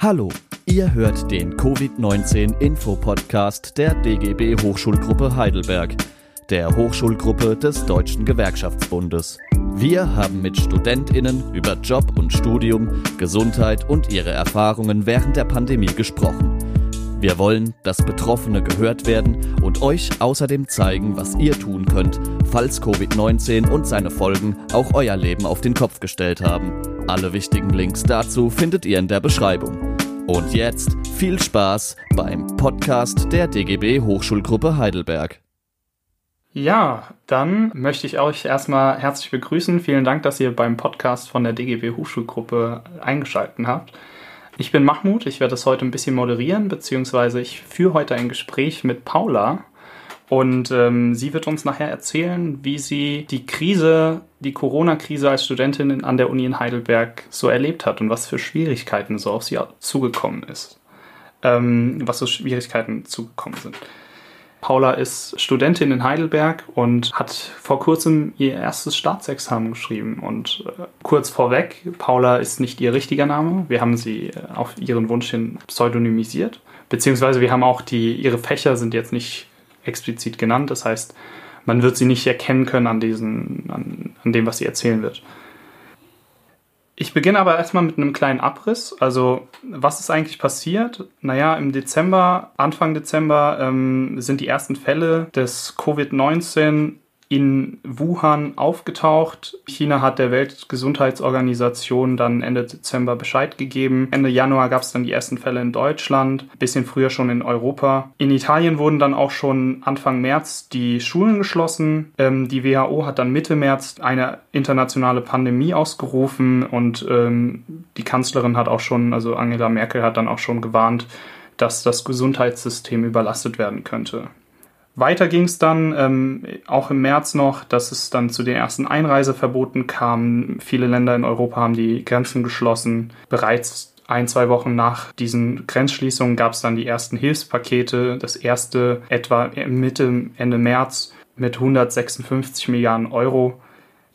Hallo, ihr hört den Covid-19-Info-Podcast der DGB Hochschulgruppe Heidelberg, der Hochschulgruppe des Deutschen Gewerkschaftsbundes. Wir haben mit Studentinnen über Job und Studium, Gesundheit und ihre Erfahrungen während der Pandemie gesprochen. Wir wollen, dass Betroffene gehört werden und euch außerdem zeigen, was ihr tun könnt, falls Covid-19 und seine Folgen auch euer Leben auf den Kopf gestellt haben. Alle wichtigen Links dazu findet ihr in der Beschreibung. Und jetzt viel Spaß beim Podcast der DGB Hochschulgruppe Heidelberg. Ja, dann möchte ich euch erstmal herzlich begrüßen. Vielen Dank, dass ihr beim Podcast von der DGB Hochschulgruppe eingeschaltet habt. Ich bin Mahmoud, ich werde das heute ein bisschen moderieren, beziehungsweise ich führe heute ein Gespräch mit Paula. Und ähm, sie wird uns nachher erzählen, wie sie die Krise, die Corona-Krise als Studentin an der Uni in Heidelberg so erlebt hat und was für Schwierigkeiten so auf sie zugekommen ist. Ähm, was so Schwierigkeiten zugekommen sind. Paula ist Studentin in Heidelberg und hat vor kurzem ihr erstes Staatsexamen geschrieben. Und äh, kurz vorweg, Paula ist nicht ihr richtiger Name. Wir haben sie äh, auf ihren Wunsch hin pseudonymisiert. Beziehungsweise wir haben auch die, ihre Fächer sind jetzt nicht explizit genannt. Das heißt, man wird sie nicht erkennen können an, diesen, an, an dem, was sie erzählen wird. Ich beginne aber erstmal mit einem kleinen Abriss. Also, was ist eigentlich passiert? Naja, im Dezember, Anfang Dezember, ähm, sind die ersten Fälle des Covid-19 in Wuhan aufgetaucht. China hat der Weltgesundheitsorganisation dann Ende Dezember Bescheid gegeben. Ende Januar gab es dann die ersten Fälle in Deutschland, bisschen früher schon in Europa. In Italien wurden dann auch schon Anfang März die Schulen geschlossen. Ähm, die WHO hat dann Mitte März eine internationale Pandemie ausgerufen und ähm, die Kanzlerin hat auch schon, also Angela Merkel hat dann auch schon gewarnt, dass das Gesundheitssystem überlastet werden könnte. Weiter ging es dann ähm, auch im März noch, dass es dann zu den ersten Einreiseverboten kam. Viele Länder in Europa haben die Grenzen geschlossen. Bereits ein, zwei Wochen nach diesen Grenzschließungen gab es dann die ersten Hilfspakete. Das erste etwa Mitte, Ende März mit 156 Milliarden Euro.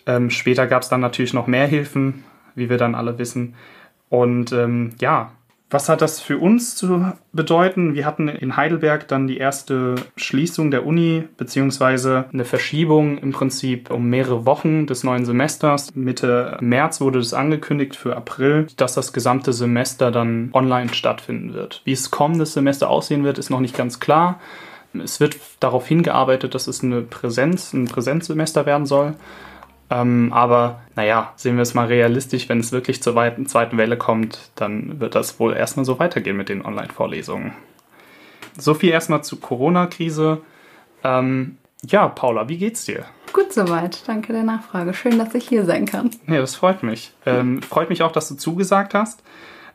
Ähm, später gab es dann natürlich noch mehr Hilfen, wie wir dann alle wissen. Und ähm, ja, was hat das für uns zu bedeuten? Wir hatten in Heidelberg dann die erste Schließung der Uni, beziehungsweise eine Verschiebung im Prinzip um mehrere Wochen des neuen Semesters. Mitte März wurde es angekündigt für April, dass das gesamte Semester dann online stattfinden wird. Wie es kommendes Semester aussehen wird, ist noch nicht ganz klar. Es wird darauf hingearbeitet, dass es eine Präsenz, ein Präsenzsemester werden soll. Ähm, aber naja, sehen wir es mal realistisch, wenn es wirklich zur weiten, zweiten Welle kommt, dann wird das wohl erstmal so weitergehen mit den Online-Vorlesungen. So viel erstmal zur Corona-Krise. Ähm, ja, Paula, wie geht's dir? Gut soweit, danke der Nachfrage. Schön, dass ich hier sein kann. Ja, das freut mich. Ähm, freut mich auch, dass du zugesagt hast.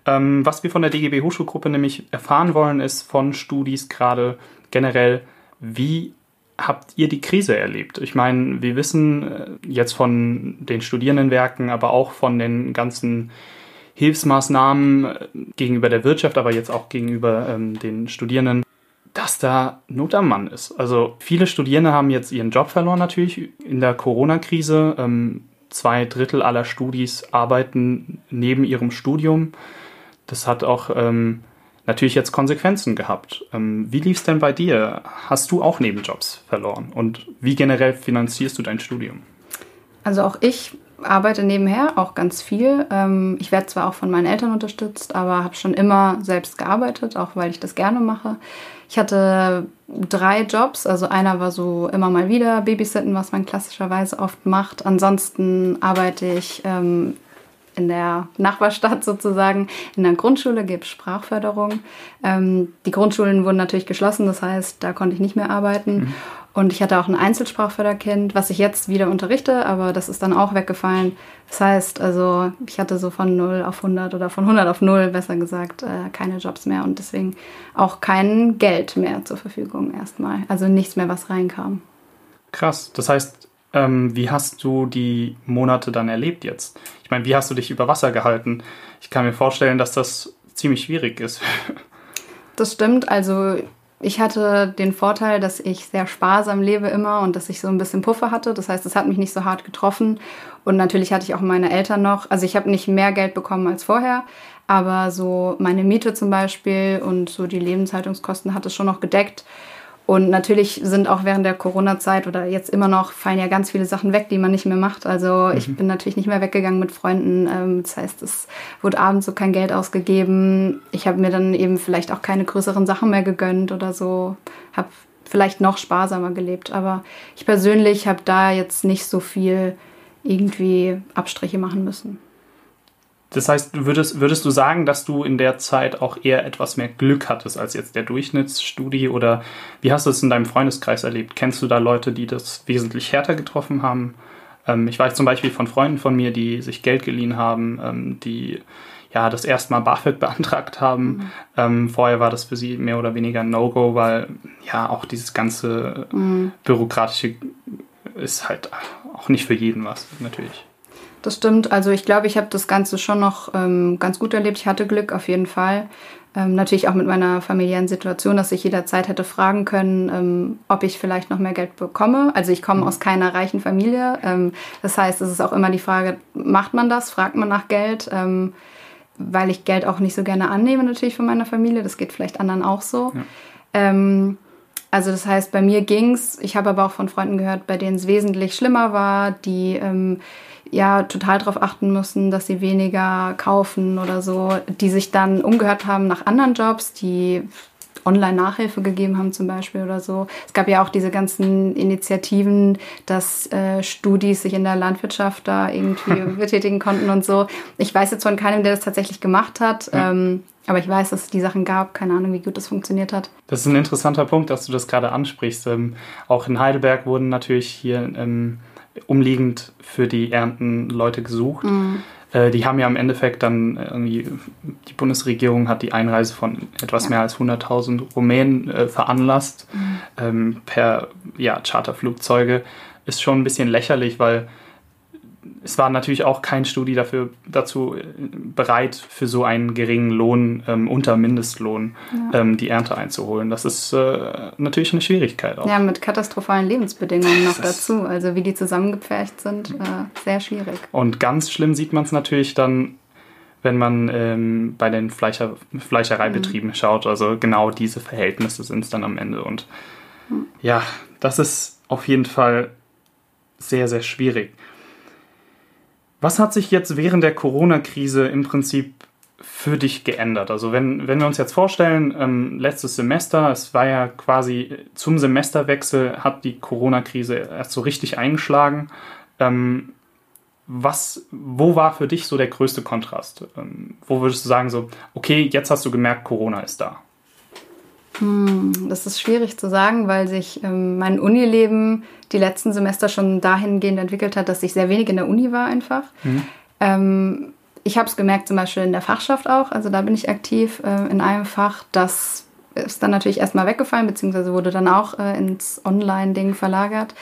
Ähm, was wir von der DGB Hochschulgruppe nämlich erfahren wollen, ist von Studis gerade generell, wie habt ihr die Krise erlebt? Ich meine, wir wissen äh, jetzt von den Studierendenwerken, aber auch von den ganzen Hilfsmaßnahmen äh, gegenüber der Wirtschaft, aber jetzt auch gegenüber ähm, den Studierenden, dass da Not am Mann ist. Also viele Studierende haben jetzt ihren Job verloren natürlich in der Corona-Krise. Ähm, zwei Drittel aller Studis arbeiten neben ihrem Studium. Das hat auch ähm, natürlich jetzt Konsequenzen gehabt. Ähm, wie lief es denn bei dir? Hast du auch Nebenjobs verloren? Und wie generell finanzierst du dein Studium? Also auch ich arbeite nebenher auch ganz viel. Ähm, ich werde zwar auch von meinen Eltern unterstützt, aber habe schon immer selbst gearbeitet, auch weil ich das gerne mache. Ich hatte drei Jobs, also einer war so immer mal wieder Babysitten, was man klassischerweise oft macht. Ansonsten arbeite ich ähm, in der Nachbarstadt sozusagen. In der Grundschule gibt es Sprachförderung. Ähm, die Grundschulen wurden natürlich geschlossen, das heißt, da konnte ich nicht mehr arbeiten. Mhm. Und ich hatte auch ein Einzelsprachförderkind, was ich jetzt wieder unterrichte, aber das ist dann auch weggefallen. Das heißt, also ich hatte so von 0 auf 100 oder von 100 auf 0, besser gesagt, äh, keine Jobs mehr und deswegen auch kein Geld mehr zur Verfügung erstmal. Also nichts mehr, was reinkam. Krass. Das heißt, ähm, wie hast du die Monate dann erlebt jetzt? Ich meine, wie hast du dich über Wasser gehalten? Ich kann mir vorstellen, dass das ziemlich schwierig ist. Das stimmt. Also ich hatte den Vorteil, dass ich sehr sparsam lebe immer und dass ich so ein bisschen Puffer hatte. Das heißt, es hat mich nicht so hart getroffen. Und natürlich hatte ich auch meine Eltern noch. Also ich habe nicht mehr Geld bekommen als vorher, aber so meine Miete zum Beispiel und so die Lebenshaltungskosten hat es schon noch gedeckt. Und natürlich sind auch während der Corona-Zeit oder jetzt immer noch fallen ja ganz viele Sachen weg, die man nicht mehr macht. Also ich mhm. bin natürlich nicht mehr weggegangen mit Freunden. Ähm, das heißt, es wurde abends so kein Geld ausgegeben. Ich habe mir dann eben vielleicht auch keine größeren Sachen mehr gegönnt oder so. Habe vielleicht noch sparsamer gelebt. Aber ich persönlich habe da jetzt nicht so viel irgendwie Abstriche machen müssen. Das heißt, würdest, würdest du sagen, dass du in der Zeit auch eher etwas mehr Glück hattest als jetzt der Durchschnittsstudie? Oder wie hast du es in deinem Freundeskreis erlebt? Kennst du da Leute, die das wesentlich härter getroffen haben? Ähm, ich weiß zum Beispiel von Freunden von mir, die sich Geld geliehen haben, ähm, die ja das erste Mal BAföG beantragt haben. Mhm. Ähm, vorher war das für sie mehr oder weniger ein No-Go, weil ja auch dieses ganze mhm. bürokratische ist halt auch nicht für jeden was, natürlich. Das stimmt. Also ich glaube, ich habe das Ganze schon noch ähm, ganz gut erlebt. Ich hatte Glück auf jeden Fall. Ähm, natürlich auch mit meiner familiären Situation, dass ich jederzeit hätte fragen können, ähm, ob ich vielleicht noch mehr Geld bekomme. Also ich komme mhm. aus keiner reichen Familie. Ähm, das heißt, es ist auch immer die Frage, macht man das? Fragt man nach Geld? Ähm, weil ich Geld auch nicht so gerne annehme natürlich von meiner Familie. Das geht vielleicht anderen auch so. Ja. Ähm, also das heißt, bei mir ging's. Ich habe aber auch von Freunden gehört, bei denen es wesentlich schlimmer war, die ähm, ja total darauf achten müssen, dass sie weniger kaufen oder so, die sich dann umgehört haben nach anderen Jobs, die Online-Nachhilfe gegeben haben zum Beispiel oder so. Es gab ja auch diese ganzen Initiativen, dass äh, Studis sich in der Landwirtschaft da irgendwie betätigen konnten und so. Ich weiß jetzt von keinem, der das tatsächlich gemacht hat. Ja. Ähm, aber ich weiß, dass es die Sachen gab. Keine Ahnung, wie gut das funktioniert hat. Das ist ein interessanter Punkt, dass du das gerade ansprichst. Ähm, auch in Heidelberg wurden natürlich hier ähm, umliegend für die Ernten Leute gesucht. Mhm. Äh, die haben ja im Endeffekt dann irgendwie, die Bundesregierung hat die Einreise von etwas ja. mehr als 100.000 Rumänen äh, veranlasst mhm. ähm, per ja, Charterflugzeuge. Ist schon ein bisschen lächerlich, weil es war natürlich auch kein Studie dafür, dazu äh, bereit, für so einen geringen Lohn ähm, unter Mindestlohn ja. ähm, die Ernte einzuholen. Das ist äh, natürlich eine Schwierigkeit auch. Ja, mit katastrophalen Lebensbedingungen noch dazu. Also wie die zusammengepfercht sind, äh, sehr schwierig. Und ganz schlimm sieht man es natürlich dann, wenn man ähm, bei den Fleischer, Fleischereibetrieben mhm. schaut. Also genau diese Verhältnisse sind es dann am Ende. Und mhm. ja, das ist auf jeden Fall sehr, sehr schwierig. Was hat sich jetzt während der Corona-Krise im Prinzip für dich geändert? Also wenn, wenn wir uns jetzt vorstellen, ähm, letztes Semester, es war ja quasi zum Semesterwechsel, hat die Corona-Krise erst so richtig eingeschlagen. Ähm, was, wo war für dich so der größte Kontrast? Ähm, wo würdest du sagen, so, okay, jetzt hast du gemerkt, Corona ist da? Hm, das ist schwierig zu sagen, weil sich ähm, mein Unileben die letzten Semester schon dahingehend entwickelt hat, dass ich sehr wenig in der Uni war einfach. Mhm. Ähm, ich habe es gemerkt zum Beispiel in der Fachschaft auch, also da bin ich aktiv äh, in einem Fach, das ist dann natürlich erstmal weggefallen, beziehungsweise wurde dann auch äh, ins Online-Ding verlagert.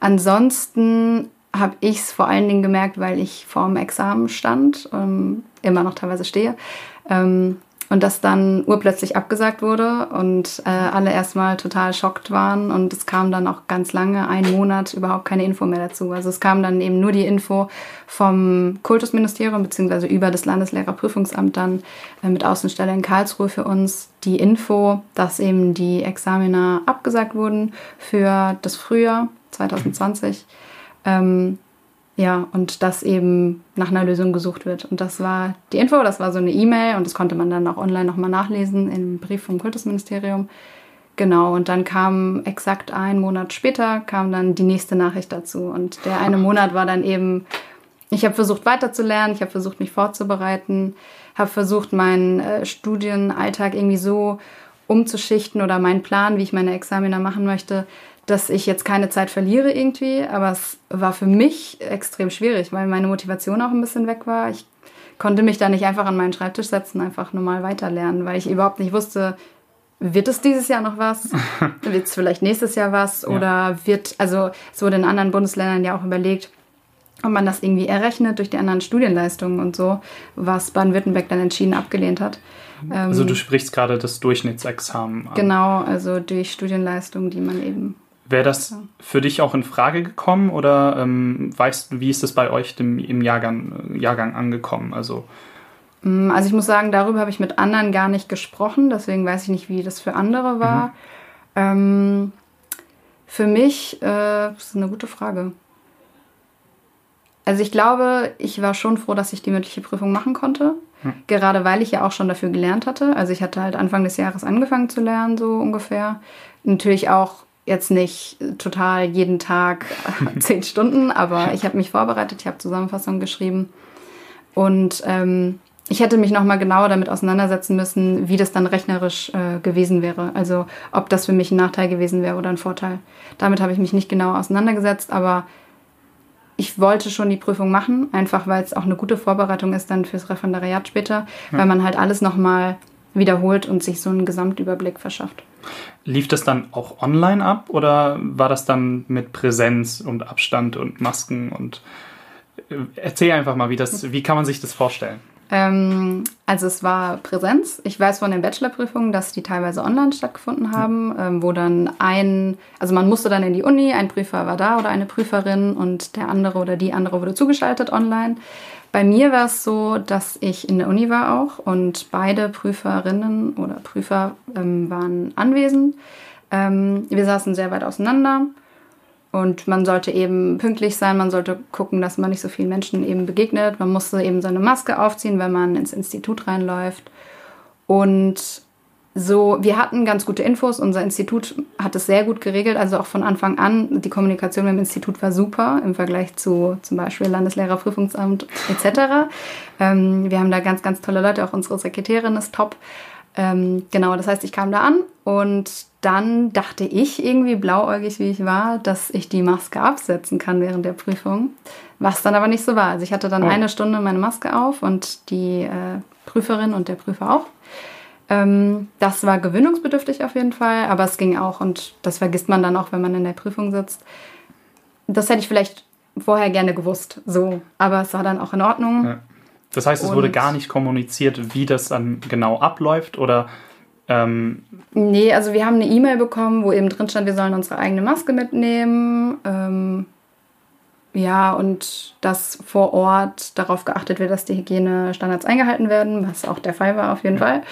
Ansonsten habe ich es vor allen Dingen gemerkt, weil ich vor dem Examen stand, ähm, immer noch teilweise stehe. Ähm, und das dann urplötzlich abgesagt wurde und äh, alle erstmal total schockt waren und es kam dann auch ganz lange, einen Monat, überhaupt keine Info mehr dazu. Also es kam dann eben nur die Info vom Kultusministerium beziehungsweise über das Landeslehrerprüfungsamt dann äh, mit Außenstelle in Karlsruhe für uns die Info, dass eben die Examiner abgesagt wurden für das Frühjahr 2020. Ähm, ja, und dass eben nach einer Lösung gesucht wird. Und das war die Info, das war so eine E-Mail und das konnte man dann auch online nochmal nachlesen im Brief vom Kultusministerium. Genau, und dann kam exakt einen Monat später, kam dann die nächste Nachricht dazu. Und der eine Monat war dann eben, ich habe versucht weiterzulernen, ich habe versucht mich vorzubereiten, habe versucht meinen äh, Studienalltag irgendwie so umzuschichten oder meinen Plan, wie ich meine Examiner machen möchte, dass ich jetzt keine Zeit verliere irgendwie, aber es war für mich extrem schwierig, weil meine Motivation auch ein bisschen weg war. Ich konnte mich da nicht einfach an meinen Schreibtisch setzen, einfach normal weiterlernen, weil ich überhaupt nicht wusste, wird es dieses Jahr noch was? wird es vielleicht nächstes Jahr was? Ja. Oder wird, also es wurde in anderen Bundesländern ja auch überlegt, ob man das irgendwie errechnet durch die anderen Studienleistungen und so, was Baden-Württemberg dann entschieden abgelehnt hat. Also du sprichst gerade das Durchschnittsexamen an. Genau, also durch Studienleistungen, die man eben. Wäre das für dich auch in Frage gekommen oder ähm, weißt du, wie ist das bei euch dem, im Jahrgang, Jahrgang angekommen? Also, mm, also ich muss sagen, darüber habe ich mit anderen gar nicht gesprochen, deswegen weiß ich nicht, wie das für andere war. Mhm. Ähm, für mich äh, das ist eine gute Frage. Also ich glaube, ich war schon froh, dass ich die mündliche Prüfung machen konnte. Hm. Gerade weil ich ja auch schon dafür gelernt hatte. Also ich hatte halt Anfang des Jahres angefangen zu lernen, so ungefähr. Natürlich auch jetzt nicht total jeden Tag zehn Stunden, aber ich habe mich vorbereitet, ich habe Zusammenfassungen geschrieben. Und ähm, ich hätte mich nochmal genauer damit auseinandersetzen müssen, wie das dann rechnerisch äh, gewesen wäre. Also ob das für mich ein Nachteil gewesen wäre oder ein Vorteil. Damit habe ich mich nicht genau auseinandergesetzt, aber ich wollte schon die Prüfung machen, einfach weil es auch eine gute Vorbereitung ist dann fürs Referendariat später, ja. weil man halt alles nochmal wiederholt und sich so einen Gesamtüberblick verschafft. Lief das dann auch online ab oder war das dann mit Präsenz und Abstand und Masken und äh, erzähl einfach mal, wie das, wie kann man sich das vorstellen? Ähm, also es war Präsenz. Ich weiß von den Bachelorprüfungen, dass die teilweise online stattgefunden haben, ähm, wo dann ein, also man musste dann in die Uni, ein Prüfer war da oder eine Prüferin und der andere oder die andere wurde zugeschaltet online. Bei mir war es so, dass ich in der Uni war auch und beide Prüferinnen oder Prüfer ähm, waren anwesend. Ähm, wir saßen sehr weit auseinander und man sollte eben pünktlich sein, man sollte gucken, dass man nicht so vielen Menschen eben begegnet. Man musste eben seine Maske aufziehen, wenn man ins Institut reinläuft. Und so, wir hatten ganz gute Infos. Unser Institut hat es sehr gut geregelt, also auch von Anfang an. Die Kommunikation mit dem Institut war super im Vergleich zu zum Beispiel Landeslehrerprüfungsamt etc. Ähm, wir haben da ganz, ganz tolle Leute, auch unsere Sekretärin ist top. Ähm, genau, das heißt, ich kam da an und dann dachte ich irgendwie, blauäugig wie ich war, dass ich die Maske absetzen kann während der Prüfung, was dann aber nicht so war. Also ich hatte dann oh. eine Stunde meine Maske auf und die äh, Prüferin und der Prüfer auch. Ähm, das war gewöhnungsbedürftig auf jeden Fall, aber es ging auch und das vergisst man dann auch, wenn man in der Prüfung sitzt. Das hätte ich vielleicht vorher gerne gewusst, so, aber es war dann auch in Ordnung. Ja. Das heißt, es und wurde gar nicht kommuniziert, wie das dann genau abläuft oder ähm nee, also wir haben eine E-Mail bekommen, wo eben drin stand, wir sollen unsere eigene Maske mitnehmen. Ähm, ja, und dass vor Ort darauf geachtet wird, dass die Hygienestandards eingehalten werden, was auch der Fall war auf jeden ja. Fall.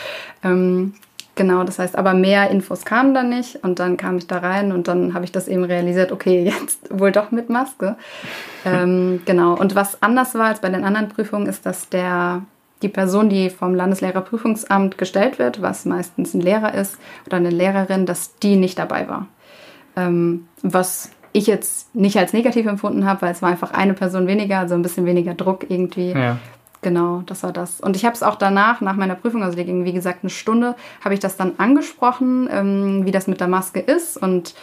Ähm, Genau, das heißt, aber mehr Infos kamen dann nicht und dann kam ich da rein und dann habe ich das eben realisiert, okay, jetzt wohl doch mit Maske. ähm, genau, und was anders war als bei den anderen Prüfungen, ist, dass der, die Person, die vom Landeslehrerprüfungsamt gestellt wird, was meistens ein Lehrer ist oder eine Lehrerin, dass die nicht dabei war. Ähm, was ich jetzt nicht als negativ empfunden habe, weil es war einfach eine Person weniger, also ein bisschen weniger Druck irgendwie. Ja. Genau, das war das. Und ich habe es auch danach, nach meiner Prüfung, also die ging wie gesagt eine Stunde, habe ich das dann angesprochen, ähm, wie das mit der Maske ist und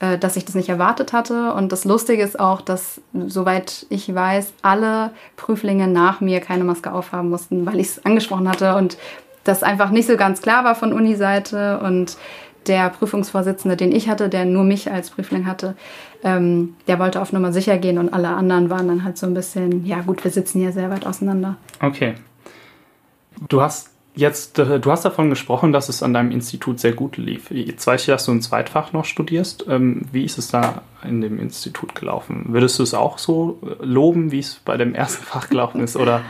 äh, dass ich das nicht erwartet hatte. Und das Lustige ist auch, dass, soweit ich weiß, alle Prüflinge nach mir keine Maske aufhaben mussten, weil ich es angesprochen hatte und das einfach nicht so ganz klar war von Uni-Seite und der Prüfungsvorsitzende, den ich hatte, der nur mich als Prüfling hatte, ähm, der wollte auf Nummer sicher gehen und alle anderen waren dann halt so ein bisschen, ja gut, wir sitzen hier sehr weit auseinander. Okay. Du hast jetzt, äh, du hast davon gesprochen, dass es an deinem Institut sehr gut lief. Jetzt weiß ich, dass du ein Zweitfach noch studierst. Ähm, wie ist es da in dem Institut gelaufen? Würdest du es auch so äh, loben, wie es bei dem ersten Fach gelaufen ist? Oder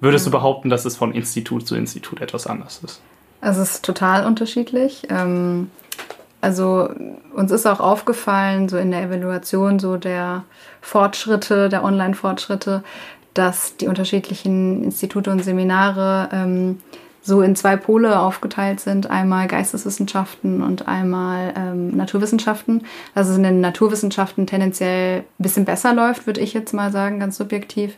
würdest du behaupten, dass es von Institut zu Institut etwas anders ist? Es ist total unterschiedlich. Also uns ist auch aufgefallen, so in der Evaluation so der Fortschritte, der Online-Fortschritte, dass die unterschiedlichen Institute und Seminare ähm, so in zwei Pole aufgeteilt sind. Einmal Geisteswissenschaften und einmal ähm, Naturwissenschaften. Also es in den Naturwissenschaften tendenziell ein bisschen besser läuft, würde ich jetzt mal sagen, ganz subjektiv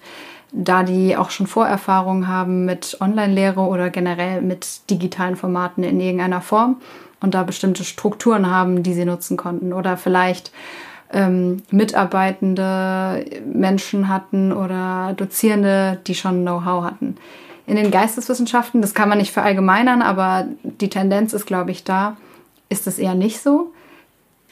da die auch schon Vorerfahrungen haben mit Online-Lehre oder generell mit digitalen Formaten in irgendeiner Form und da bestimmte Strukturen haben, die sie nutzen konnten oder vielleicht ähm, mitarbeitende Menschen hatten oder Dozierende, die schon Know-how hatten. In den Geisteswissenschaften, das kann man nicht verallgemeinern, aber die Tendenz ist, glaube ich, da, ist es eher nicht so.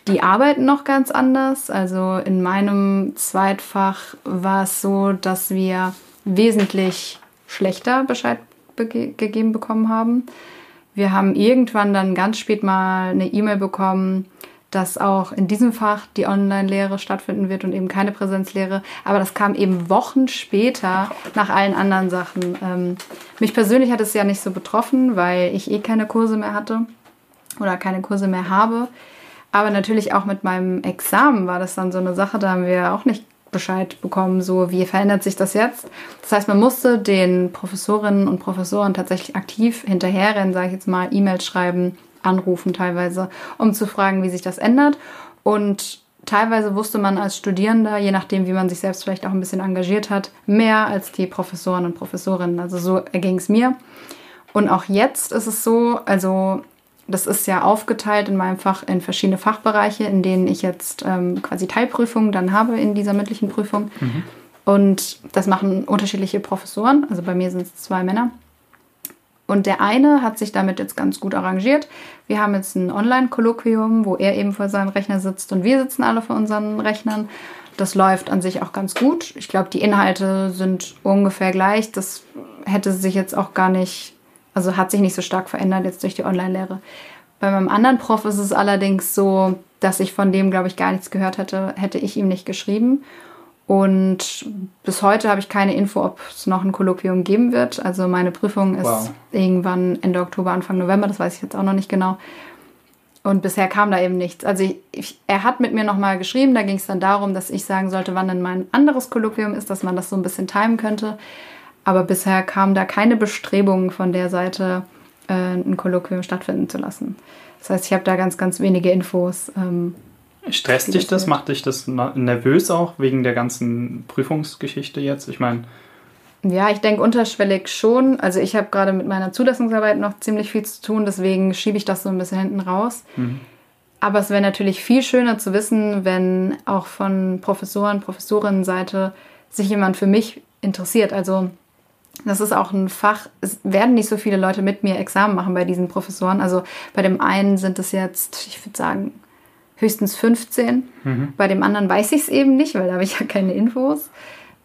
Die arbeiten noch ganz anders. Also in meinem Zweitfach war es so, dass wir wesentlich schlechter Bescheid gegeben bekommen haben. Wir haben irgendwann dann ganz spät mal eine E-Mail bekommen, dass auch in diesem Fach die Online-Lehre stattfinden wird und eben keine Präsenzlehre. Aber das kam eben Wochen später nach allen anderen Sachen. Ähm, mich persönlich hat es ja nicht so betroffen, weil ich eh keine Kurse mehr hatte oder keine Kurse mehr habe. Aber natürlich auch mit meinem Examen war das dann so eine Sache, da haben wir auch nicht Bescheid bekommen, so wie verändert sich das jetzt. Das heißt, man musste den Professorinnen und Professoren tatsächlich aktiv hinterherrennen, sage ich jetzt mal, E-Mails schreiben, anrufen teilweise, um zu fragen, wie sich das ändert. Und teilweise wusste man als Studierender, je nachdem, wie man sich selbst vielleicht auch ein bisschen engagiert hat, mehr als die Professoren und Professorinnen. Also so erging es mir. Und auch jetzt ist es so, also das ist ja aufgeteilt in meinem Fach in verschiedene Fachbereiche, in denen ich jetzt ähm, quasi Teilprüfungen dann habe in dieser mündlichen Prüfung. Mhm. Und das machen unterschiedliche Professoren. Also bei mir sind es zwei Männer. Und der eine hat sich damit jetzt ganz gut arrangiert. Wir haben jetzt ein Online-Kolloquium, wo er eben vor seinem Rechner sitzt und wir sitzen alle vor unseren Rechnern. Das läuft an sich auch ganz gut. Ich glaube, die Inhalte sind ungefähr gleich. Das hätte sich jetzt auch gar nicht, also hat sich nicht so stark verändert jetzt durch die Online-Lehre. Bei meinem anderen Prof ist es allerdings so, dass ich von dem, glaube ich, gar nichts gehört hätte, hätte ich ihm nicht geschrieben. Und bis heute habe ich keine Info, ob es noch ein Kolloquium geben wird. Also meine Prüfung ist wow. irgendwann Ende Oktober, Anfang November, das weiß ich jetzt auch noch nicht genau. Und bisher kam da eben nichts. Also ich, ich, er hat mit mir nochmal geschrieben, da ging es dann darum, dass ich sagen sollte, wann denn mein anderes Kolloquium ist, dass man das so ein bisschen timen könnte. Aber bisher kam da keine Bestrebungen von der Seite, äh, ein Kolloquium stattfinden zu lassen. Das heißt, ich habe da ganz, ganz wenige Infos. Ähm, Stresst dich das? Macht dich das nervös auch wegen der ganzen Prüfungsgeschichte jetzt? Ich meine. Ja, ich denke unterschwellig schon. Also ich habe gerade mit meiner Zulassungsarbeit noch ziemlich viel zu tun, deswegen schiebe ich das so ein bisschen hinten raus. Mhm. Aber es wäre natürlich viel schöner zu wissen, wenn auch von Professoren, Professorinnenseite sich jemand für mich interessiert. Also das ist auch ein Fach. Es werden nicht so viele Leute mit mir Examen machen bei diesen Professoren. Also bei dem einen sind es jetzt, ich würde sagen, höchstens 15. Mhm. Bei dem anderen weiß ich es eben nicht, weil da habe ich ja keine Infos.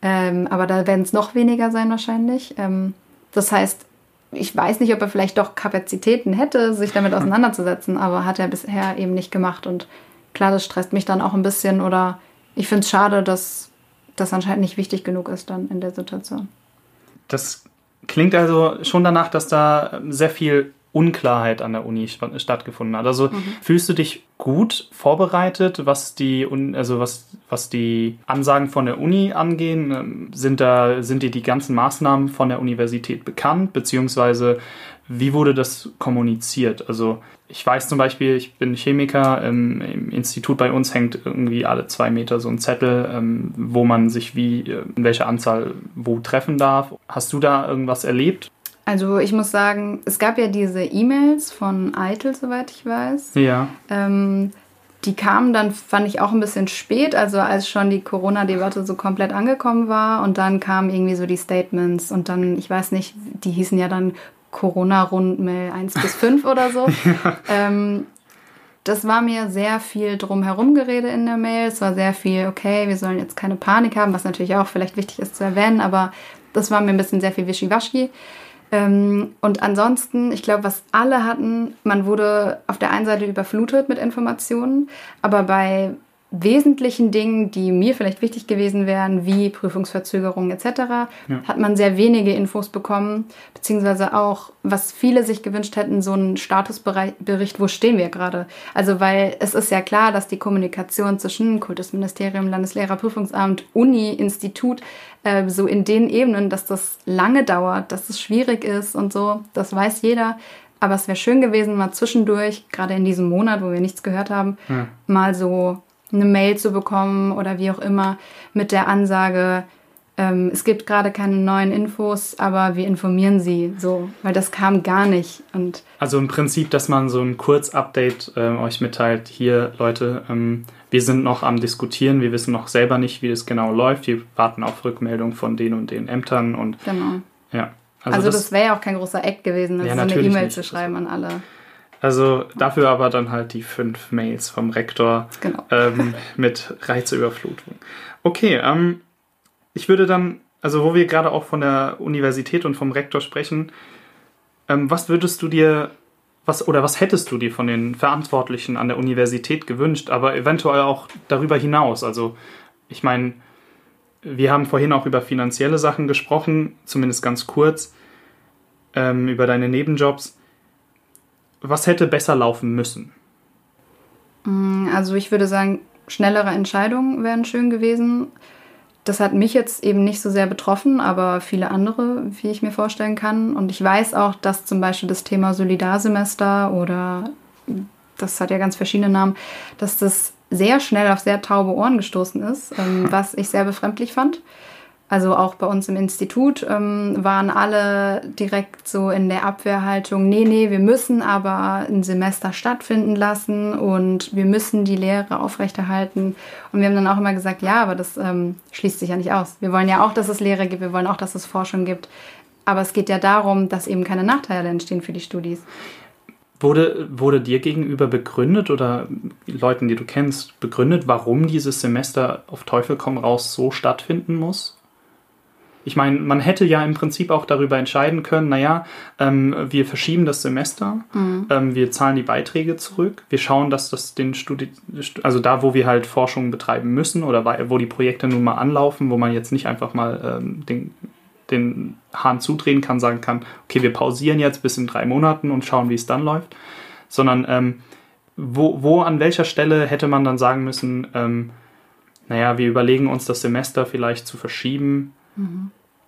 Ähm, aber da werden es noch weniger sein wahrscheinlich. Ähm, das heißt, ich weiß nicht, ob er vielleicht doch Kapazitäten hätte, sich damit auseinanderzusetzen, aber hat er bisher eben nicht gemacht. Und klar, das stresst mich dann auch ein bisschen oder ich finde es schade, dass das anscheinend nicht wichtig genug ist dann in der Situation. Das klingt also schon danach, dass da sehr viel Unklarheit an der Uni stattgefunden hat. Also mhm. fühlst du dich gut vorbereitet, was die, also was, was die Ansagen von der Uni angehen? Ähm, sind da, sind dir die ganzen Maßnahmen von der Universität bekannt? Beziehungsweise wie wurde das kommuniziert? Also ich weiß zum Beispiel, ich bin Chemiker, im, im Institut bei uns hängt irgendwie alle zwei Meter so ein Zettel, ähm, wo man sich wie, äh, in welcher Anzahl wo treffen darf. Hast du da irgendwas erlebt? Also ich muss sagen, es gab ja diese E-Mails von Eitel, soweit ich weiß. Ja. Ähm, die kamen dann, fand ich auch ein bisschen spät, also als schon die Corona-Debatte so komplett angekommen war. Und dann kamen irgendwie so die Statements und dann, ich weiß nicht, die hießen ja dann Corona-Rundmail 1 bis 5 oder so. ja. ähm, das war mir sehr viel drumherum gerede in der Mail. Es war sehr viel, okay, wir sollen jetzt keine Panik haben, was natürlich auch vielleicht wichtig ist zu erwähnen, aber das war mir ein bisschen sehr viel wischiwaschi. Ähm, und ansonsten, ich glaube, was alle hatten, man wurde auf der einen Seite überflutet mit Informationen, aber bei wesentlichen Dingen, die mir vielleicht wichtig gewesen wären, wie Prüfungsverzögerungen etc., ja. hat man sehr wenige Infos bekommen, beziehungsweise auch, was viele sich gewünscht hätten, so einen Statusbericht, wo stehen wir gerade. Also weil es ist ja klar, dass die Kommunikation zwischen Kultusministerium, Landeslehrerprüfungsamt, Uni, Institut, äh, so in den Ebenen, dass das lange dauert, dass es schwierig ist und so, das weiß jeder. Aber es wäre schön gewesen, mal zwischendurch, gerade in diesem Monat, wo wir nichts gehört haben, ja. mal so eine Mail zu bekommen oder wie auch immer mit der Ansage, ähm, es gibt gerade keine neuen Infos, aber wir informieren Sie so, weil das kam gar nicht. Und also im Prinzip, dass man so ein Kurzupdate äh, euch mitteilt, hier Leute, ähm, wir sind noch am Diskutieren, wir wissen noch selber nicht, wie das genau läuft, wir warten auf Rückmeldung von den und den Ämtern und genau. ja. Also, also das, das wäre ja auch kein großer Act gewesen, ja, so eine E-Mail zu schreiben an alle. Also dafür aber dann halt die fünf Mails vom Rektor Genau. ähm, mit Reizüberflutung. Okay, ähm, ich würde dann, also wo wir gerade auch von der Universität und vom Rektor sprechen, ähm, was würdest du dir, was oder was hättest du dir von den Verantwortlichen an der Universität gewünscht, aber eventuell auch darüber hinaus? Also ich meine, wir haben vorhin auch über finanzielle Sachen gesprochen, zumindest ganz kurz, ähm, über deine Nebenjobs. Was hätte besser laufen müssen? Also ich würde sagen, schnellere Entscheidungen wären schön gewesen. Das hat mich jetzt eben nicht so sehr betroffen, aber viele andere, wie ich mir vorstellen kann. Und ich weiß auch, dass zum Beispiel das Thema Solidarsemester oder das hat ja ganz verschiedene Namen, dass das sehr schnell auf sehr taube Ohren gestoßen ist, ähm, was ich sehr befremdlich fand. Also auch bei uns im Institut ähm, waren alle direkt so in der Abwehrhaltung, nee, nee, wir müssen aber ein Semester stattfinden lassen und wir müssen die Lehre aufrechterhalten. Und wir haben dann auch immer gesagt, ja, aber das ähm, schließt sich ja nicht aus. Wir wollen ja auch, dass es Lehre gibt, wir wollen auch, dass es Forschung gibt. Aber es geht ja darum, dass eben keine Nachteile entstehen für die Studis. Wurde, wurde dir gegenüber begründet oder Leuten, die du kennst, begründet, warum dieses Semester auf Teufel komm raus so stattfinden muss? Ich meine, man hätte ja im Prinzip auch darüber entscheiden können, naja, ähm, wir verschieben das Semester, Mhm. ähm, wir zahlen die Beiträge zurück, wir schauen, dass das den Studi also da, wo wir halt Forschung betreiben müssen oder wo die Projekte nun mal anlaufen, wo man jetzt nicht einfach mal ähm, den, den Hahn zudrehen kann, sagen kann, okay, wir pausieren jetzt bis in drei Monaten und schauen, wie es dann läuft, sondern ähm, wo, wo an welcher Stelle hätte man dann sagen müssen, ähm, naja, wir überlegen uns das Semester vielleicht zu verschieben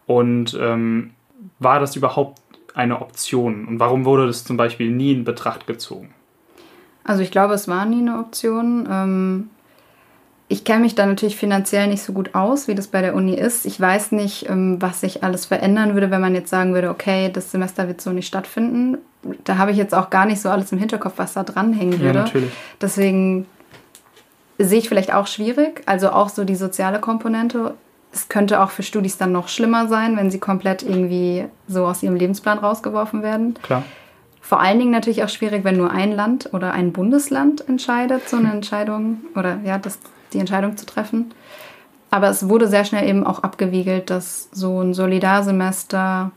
und ähm, war das überhaupt eine Option und warum wurde das zum Beispiel nie in Betracht gezogen? Also ich glaube, es war nie eine Option. Ähm, ich kenne mich da natürlich finanziell nicht so gut aus, wie das bei der Uni ist. Ich weiß nicht, ähm, was sich alles verändern würde, wenn man jetzt sagen würde, okay, das Semester wird so nicht stattfinden. Da habe ich jetzt auch gar nicht so alles im Hinterkopf, was da dranhängen würde. natürlich. Deswegen sehe ich vielleicht auch schwierig. Also auch so die soziale Komponente. Es könnte auch für Studis dann noch schlimmer sein, wenn sie komplett irgendwie so aus ihrem Lebensplan rausgeworfen werden. Klar. Vor allen Dingen natürlich auch schwierig, wenn nur ein Land oder ein Bundesland entscheidet, so eine Entscheidung oder ja, das, die Entscheidung zu treffen. Aber es wurde sehr schnell eben auch abgewiegelt, dass so ein Solidarsemester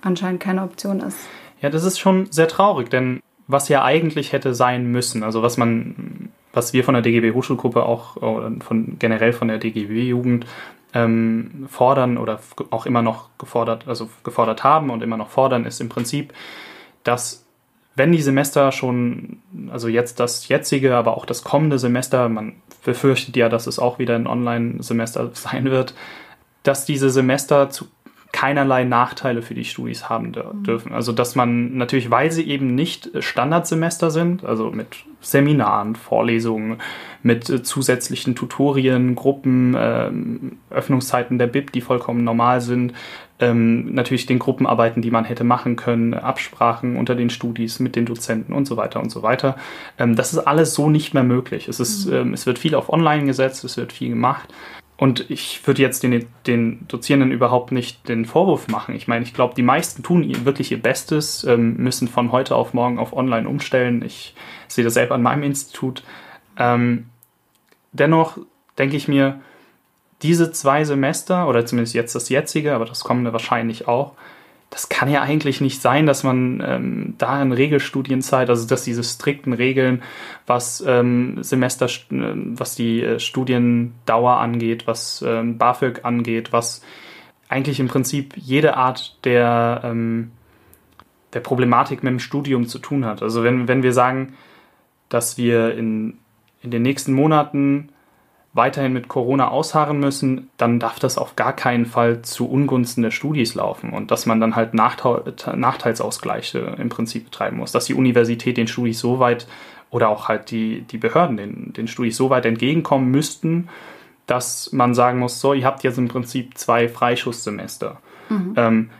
anscheinend keine Option ist. Ja, das ist schon sehr traurig, denn was ja eigentlich hätte sein müssen, also was man, was wir von der DGB Hochschulgruppe auch oder von generell von der DGB Jugend ähm, fordern oder auch immer noch gefordert, also gefordert haben und immer noch fordern, ist im Prinzip, dass wenn die Semester schon, also jetzt das jetzige, aber auch das kommende Semester, man befürchtet ja, dass es auch wieder ein Online-Semester sein wird, dass diese Semester zu keinerlei Nachteile für die Studis haben dür- dürfen. Also dass man natürlich, weil sie eben nicht Standardsemester sind, also mit Seminaren, Vorlesungen, mit äh, zusätzlichen Tutorien, Gruppen, ähm, Öffnungszeiten der BIP, die vollkommen normal sind, ähm, natürlich den Gruppenarbeiten, die man hätte machen können, Absprachen unter den Studis mit den Dozenten und so weiter und so weiter. Ähm, das ist alles so nicht mehr möglich. Es, ist, ähm, es wird viel auf Online gesetzt, es wird viel gemacht. Und ich würde jetzt den, den Dozierenden überhaupt nicht den Vorwurf machen. Ich meine, ich glaube, die meisten tun wirklich ihr Bestes, ähm, müssen von heute auf morgen auf Online umstellen. Ich sehe das selber an meinem Institut. Ähm, dennoch denke ich mir, diese zwei Semester, oder zumindest jetzt das jetzige, aber das kommende wahrscheinlich auch, das kann ja eigentlich nicht sein, dass man ähm, da in Regelstudienzeit, also dass diese strikten Regeln, was ähm, Semester, äh, was die äh, Studiendauer angeht, was ähm, BAföG angeht, was eigentlich im Prinzip jede Art der, ähm, der Problematik mit dem Studium zu tun hat. Also wenn, wenn wir sagen, dass wir in, in den nächsten Monaten weiterhin mit Corona ausharren müssen, dann darf das auf gar keinen Fall zu Ungunsten der Studis laufen und dass man dann halt Nachteil, Nachteilsausgleiche im Prinzip betreiben muss, dass die Universität den Studis so weit oder auch halt die, die Behörden den, den Studis so weit entgegenkommen müssten, dass man sagen muss, so, ihr habt jetzt im Prinzip zwei Freischusssemester. Ähm,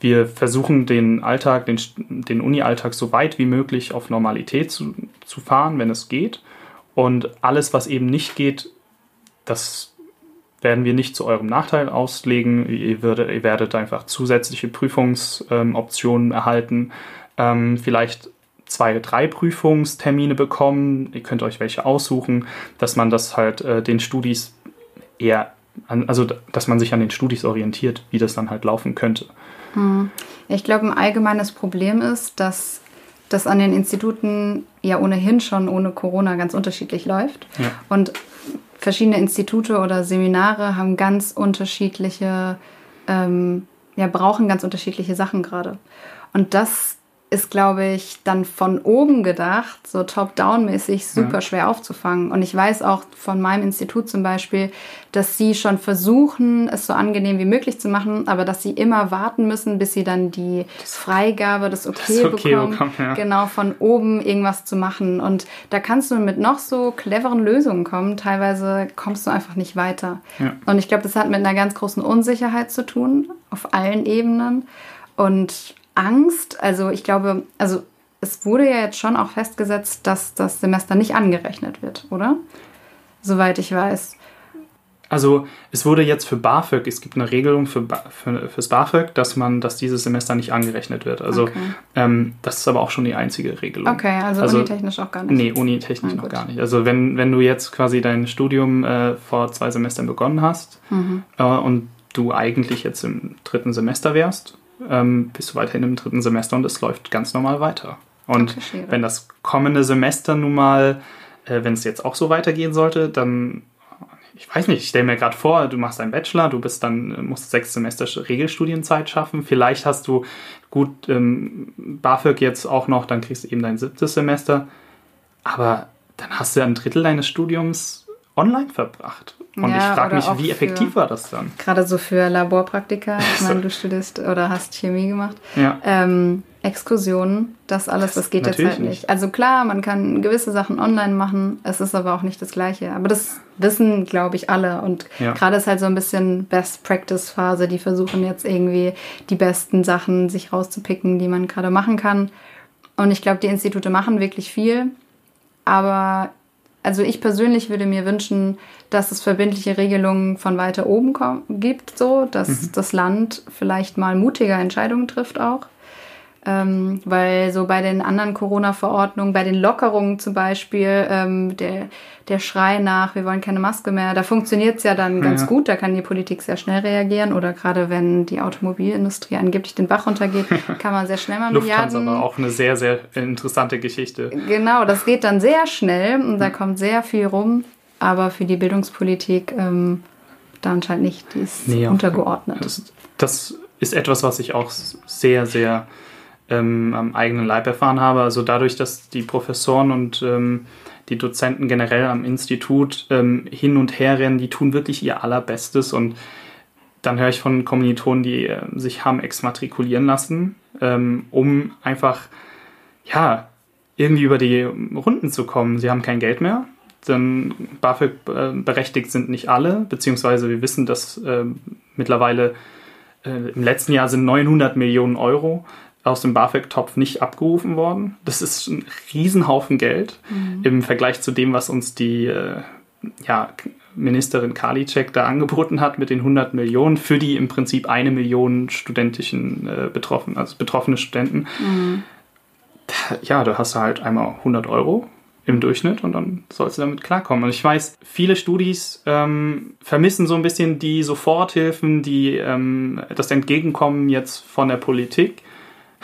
wir versuchen den Alltag, den, den Uni-Alltag so weit wie möglich auf Normalität zu, zu fahren, wenn es geht. Und alles, was eben nicht geht, das werden wir nicht zu eurem Nachteil auslegen. Ihr, würdet, ihr werdet einfach zusätzliche Prüfungsoptionen ähm, erhalten. Ähm, vielleicht zwei, drei Prüfungstermine bekommen. Ihr könnt euch welche aussuchen, dass man das halt äh, den Studis eher, an, also dass man sich an den Studis orientiert, wie das dann halt laufen könnte. Hm. Ich glaube, ein allgemeines Problem ist, dass das an den Instituten ja ohnehin schon ohne Corona ganz unterschiedlich läuft. Ja. Und verschiedene Institute oder Seminare haben ganz unterschiedliche, ähm, ja, brauchen ganz unterschiedliche Sachen gerade. Und das ist, glaube ich, dann von oben gedacht, so top-down-mäßig super ja. schwer aufzufangen. Und ich weiß auch von meinem Institut zum Beispiel, dass sie schon versuchen, es so angenehm wie möglich zu machen, aber dass sie immer warten müssen, bis sie dann die Freigabe, das Okay, das okay bekommen, bekommen ja. genau von oben irgendwas zu machen. Und da kannst du mit noch so cleveren Lösungen kommen. Teilweise kommst du einfach nicht weiter. Ja. Und ich glaube, das hat mit einer ganz großen Unsicherheit zu tun, auf allen Ebenen. Und Angst. Also ich glaube, also es wurde ja jetzt schon auch festgesetzt, dass das Semester nicht angerechnet wird, oder? Soweit ich weiß. Also es wurde jetzt für BAföG, es gibt eine Regelung für, für fürs BAföG, dass man, dass dieses Semester nicht angerechnet wird. Also okay. ähm, das ist aber auch schon die einzige Regelung. Okay, also, also unitechnisch auch gar nicht. Nee, unitechnisch ah, noch gar nicht. Also wenn, wenn du jetzt quasi dein Studium äh, vor zwei Semestern begonnen hast mhm. äh, und du eigentlich jetzt im dritten Semester wärst, ähm, bist du weiterhin im dritten Semester und es läuft ganz normal weiter. Und okay, wenn das kommende Semester nun mal, äh, wenn es jetzt auch so weitergehen sollte, dann, ich weiß nicht, ich stelle mir gerade vor, du machst einen Bachelor, du bist dann, musst sechs Semester Regelstudienzeit schaffen, vielleicht hast du gut ähm, BAföG jetzt auch noch, dann kriegst du eben dein siebtes Semester, aber dann hast du ein Drittel deines Studiums online verbracht. Und ja, ich frage mich, wie effektiv war das dann? Gerade so für Laborpraktika, ich meine, du studierst oder hast Chemie gemacht. Ja. Ähm, Exkursionen, das alles, das geht jetzt halt nicht. nicht. Also klar, man kann gewisse Sachen online machen, es ist aber auch nicht das Gleiche. Aber das wissen, glaube ich, alle. Und ja. gerade ist halt so ein bisschen Best-Practice-Phase. Die versuchen jetzt irgendwie die besten Sachen sich rauszupicken, die man gerade machen kann. Und ich glaube, die Institute machen wirklich viel. Aber also ich persönlich würde mir wünschen, dass es verbindliche Regelungen von weiter oben gibt, so dass mhm. das Land vielleicht mal mutiger Entscheidungen trifft auch. Ähm, weil so bei den anderen Corona-Verordnungen, bei den Lockerungen zum Beispiel, ähm, der, der Schrei nach, wir wollen keine Maske mehr, da funktioniert es ja dann ganz ja. gut, da kann die Politik sehr schnell reagieren oder gerade wenn die Automobilindustrie angeblich den Bach runtergeht, kann man sehr schnell mal Lufthansa Milliarden... aber auch eine sehr, sehr interessante Geschichte. Genau, das geht dann sehr schnell und da kommt sehr viel rum, aber für die Bildungspolitik ähm, da anscheinend nicht, die ist nee, untergeordnet. Das, das ist etwas, was ich auch sehr, sehr ähm, am eigenen Leib erfahren habe. Also dadurch, dass die Professoren und ähm, die Dozenten generell am Institut ähm, hin und her rennen, die tun wirklich ihr Allerbestes und dann höre ich von Kommilitonen, die äh, sich haben exmatrikulieren lassen, ähm, um einfach, ja, irgendwie über die Runden zu kommen. Sie haben kein Geld mehr, denn BAföG äh, berechtigt sind nicht alle, beziehungsweise wir wissen, dass äh, mittlerweile äh, im letzten Jahr sind 900 Millionen Euro aus dem BAföG-Topf nicht abgerufen worden. Das ist ein Riesenhaufen Geld mhm. im Vergleich zu dem, was uns die äh, ja, Ministerin Karliczek da angeboten hat mit den 100 Millionen für die im Prinzip eine Million studentischen äh, Betroffenen, also betroffene Studenten. Mhm. Ja, da hast du halt einmal 100 Euro im Durchschnitt und dann sollst du damit klarkommen. Und ich weiß, viele Studis ähm, vermissen so ein bisschen die Soforthilfen, die ähm, das Entgegenkommen jetzt von der Politik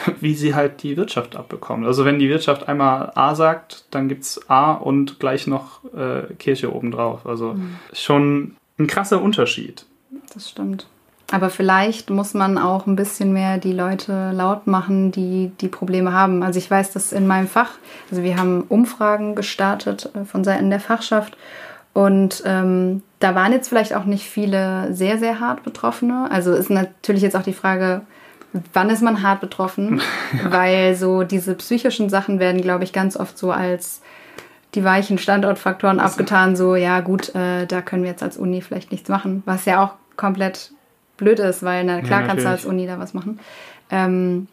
wie sie halt die Wirtschaft abbekommen. Also wenn die Wirtschaft einmal A sagt, dann gibt es A und gleich noch äh, Kirche obendrauf. Also mhm. schon ein krasser Unterschied. Das stimmt. Aber vielleicht muss man auch ein bisschen mehr die Leute laut machen, die die Probleme haben. Also ich weiß, dass in meinem Fach, also wir haben Umfragen gestartet äh, von Seiten der Fachschaft und ähm, da waren jetzt vielleicht auch nicht viele sehr, sehr hart Betroffene. Also ist natürlich jetzt auch die Frage, wann ist man hart betroffen? ja. Weil so diese psychischen Sachen werden, glaube ich, ganz oft so als die weichen Standortfaktoren das abgetan, so ja gut, äh, da können wir jetzt als Uni vielleicht nichts machen, was ja auch komplett blöd ist, weil na klar ja, kannst du als Uni da was machen. Ähm,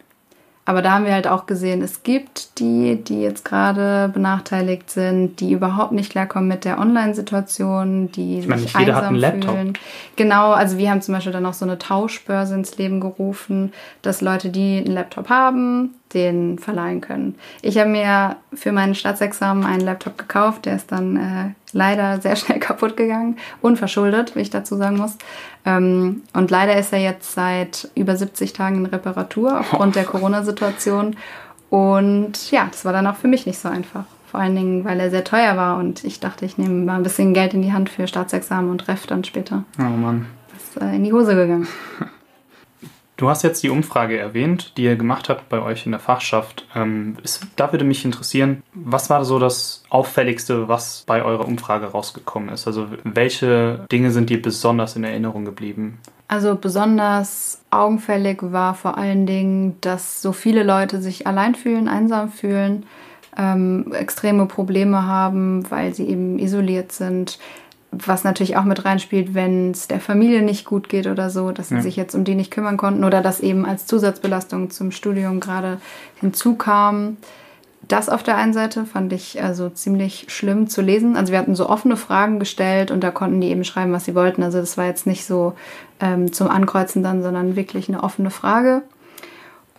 aber da haben wir halt auch gesehen, es gibt die, die jetzt gerade benachteiligt sind, die überhaupt nicht klarkommen mit der Online-Situation, die ich meine, sich jeder hat einen Laptop. Fühlen. Genau, also wir haben zum Beispiel dann auch so eine Tauschbörse ins Leben gerufen, dass Leute, die einen Laptop haben, den verleihen können. Ich habe mir für mein Staatsexamen einen Laptop gekauft, der ist dann äh, leider sehr schnell kaputt gegangen, unverschuldet, wie ich dazu sagen muss. Ähm, und leider ist er jetzt seit über 70 Tagen in Reparatur aufgrund der Corona-Situation. Und ja, das war dann auch für mich nicht so einfach. Vor allen Dingen, weil er sehr teuer war und ich dachte, ich nehme mal ein bisschen Geld in die Hand für Staatsexamen und Ref dann später. Oh Mann. Das ist äh, in die Hose gegangen. Du hast jetzt die Umfrage erwähnt, die ihr gemacht habt bei euch in der Fachschaft. Ähm, ist, da würde mich interessieren, was war so das Auffälligste, was bei eurer Umfrage rausgekommen ist? Also welche Dinge sind dir besonders in Erinnerung geblieben? Also besonders augenfällig war vor allen Dingen, dass so viele Leute sich allein fühlen, einsam fühlen, ähm, extreme Probleme haben, weil sie eben isoliert sind was natürlich auch mit reinspielt, wenn es der Familie nicht gut geht oder so, dass sie ja. sich jetzt um die nicht kümmern konnten oder dass eben als Zusatzbelastung zum Studium gerade hinzukam. Das auf der einen Seite fand ich also ziemlich schlimm zu lesen. Also wir hatten so offene Fragen gestellt und da konnten die eben schreiben, was sie wollten. Also das war jetzt nicht so ähm, zum Ankreuzen dann, sondern wirklich eine offene Frage.